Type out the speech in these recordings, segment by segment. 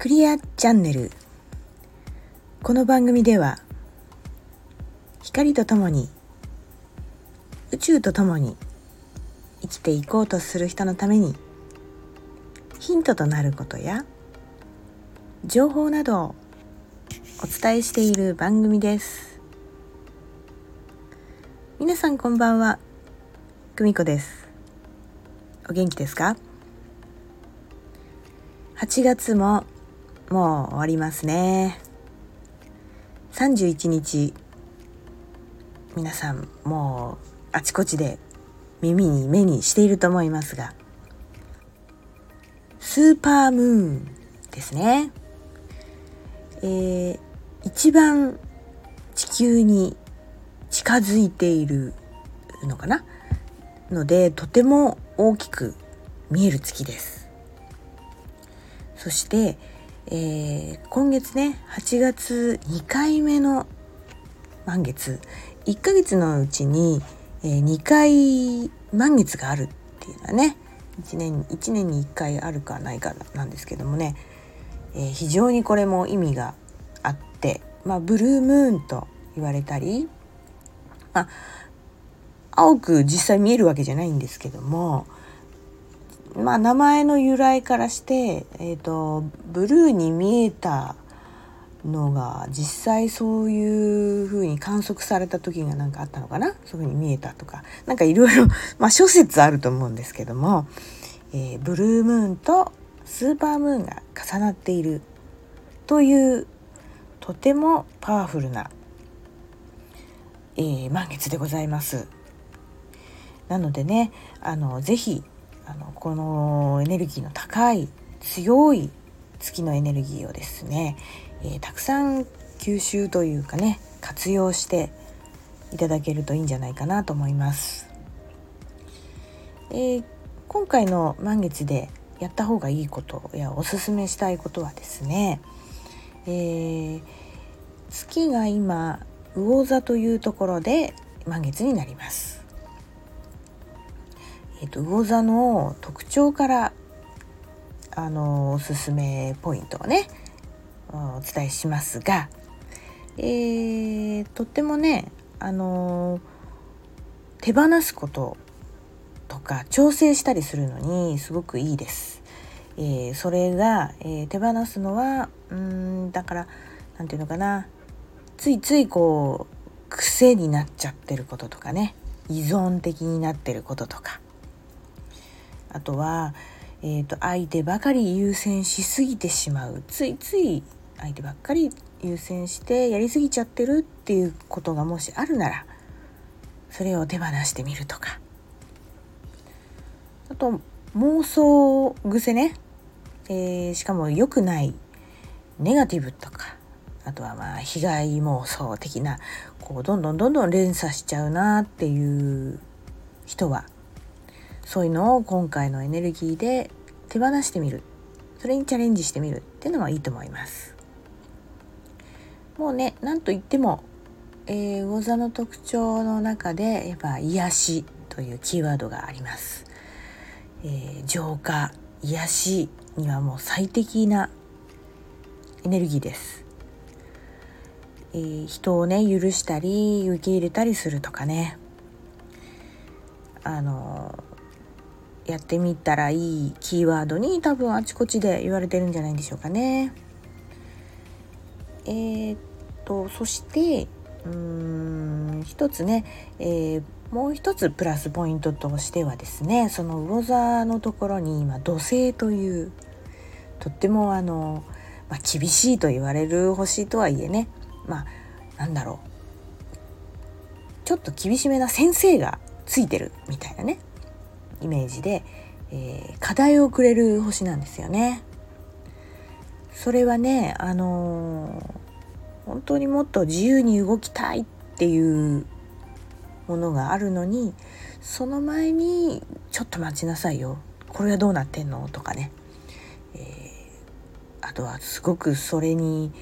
クリアチャンネル。この番組では光とともに宇宙とともに生きていこうとする人のためにヒントとなることや情報などをお伝えしている番組です。皆さんこんばんは久美子です。お元気ですか？8月ももう終わりますね。31日皆さんもうあちこちで耳に目にしていると思いますがスーパームーンですね。えー、一番地球に近づいているのかな？のでとても大きく見える月です。そして、えー、今月ね8月2回目の満月。1ヶ月のうちに、えー、2回満月があるっていうのはね1年 ,1 年に1回あるかないかなんですけどもね、えー、非常にこれも意味があって、まあ、ブルームーンと言われたり、まあ、青く実際見えるわけじゃないんですけどもまあ名前の由来からして、えーと、ブルーに見えたのが実際そういう風に観測された時が何かあったのかな？そういう風に見えたとか何かいろいろ 諸説あると思うんですけども、えー、ブルームーンとスーパームーンが重なっているというとてもパワフルな、えー、満月でございます。なのでねあのぜひあのこのエネルギーの高い強い月のエネルギーをですね、えー、たくさん吸収というかね活用していただけるといいんじゃないかなと思います。えー、今回の満月でやった方がいいことやおすすめしたいことはですね、えー、月が今魚座というところで満月になります。えーと、魚座の特徴からあのおすすめポイントをねお伝えしますが、えー、とってもねあの手放すこととか調整したりするのにすごくいいです。えー、それが、えー、手放すのはうんだから何て言うのかなついついこう癖になっちゃってることとかね依存的になってることとかあとは、えーと、相手ばかり優先しすぎてしまう。ついつい相手ばっかり優先してやりすぎちゃってるっていうことがもしあるならそれを手放してみるとか。あと妄想癖ね、えー、しかも良くない。ネガティブとか。あとはまあ被害妄想的な。こうどんどんどんどん連鎖しちゃうなっていう人はそういうのを今回のエネルギーで手放してみる。それにチャレンジしてみるっていうのがいいと思います。もうね何と言っても、えー、魚座の特徴の中でやっぱ癒しというキーワードがあります、えー、浄化癒しにはもう最適なエネルギーです、えー、人をね許したり受け入れたりするとかね。あのやってみたらいいキーワードに多分あちこちで言われてるんじゃないでしょうかね。えー、っとそしてうーん一つね、えー、もう一つプラスポイントとしてはですねその魚座のところに今土星というとってもあの、まあ、厳しいと言われる星とはいえねまあなんだろうちょっと厳しめな先生がついてるみたいなねイメージで、えー、課題をくれる星なんですよね。それはね、あのー、本当にもっと自由に動きたいっていうものがあるのにその前に「ちょっと待ちなさいよこれはどうなってんの?」とかね、えー、あとはすごくそれに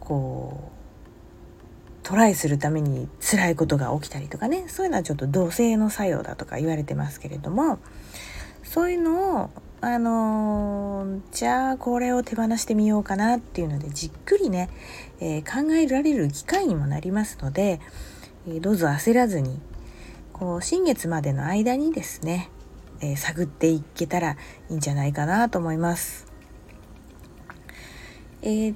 こうトライするために辛いことが起きたりとかねそういうのはちょっと土星の作用だとか言われてますけれどもそういうのをあのー、じゃあこれを手放してみようかなっていうのでじっくりね、えー、考えられる機会にもなりますので、えー、どうぞ焦らずにこう新月までの間にですね、え探っていけたらいいんじゃないかなと思います。え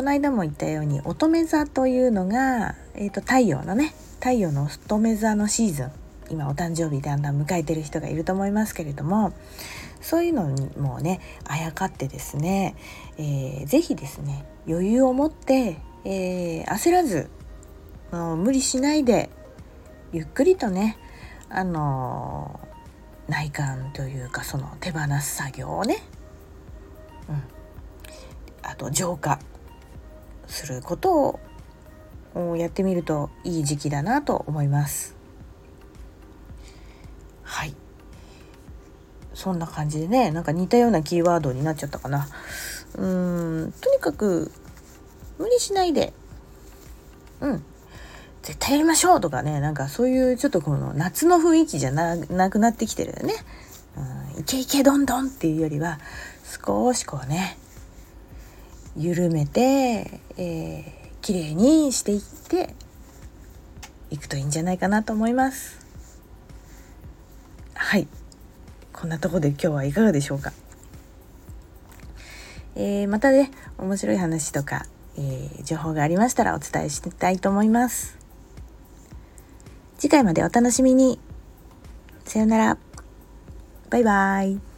この間も言ったように乙女座というのが、えーと太陽のね太陽の乙女座のシーズン。今お誕生日だんだん迎えてる人がいると思いますけれどもそういうのにもねあやかってですね、えー、ぜひですね余裕を持って、えー、焦らずもう無理しないでゆっくりとねあのー、内観というかその手放す作業をね、うん、あと浄化。することをやってみるといい時期だなと思います。はい。そんな感じでねなんか似たようなキーワードになっちゃったかな。うーんとにかく無理しないで。うん。絶対やりましょうとかねなんかそういうちょっとこの夏の雰囲気じゃなくなってきてるよね、うん、いけいけどんどんっていうよりは少しこうね緩めて、えー、綺麗にしていっていくといいんじゃないかなと思います。はい。こんなとこで今日はいかがでしょうか、えー、またね面白い話とか、えー、情報がありましたらお伝えしたいと思います。次回までお楽しみに。さよなら。バイバイ。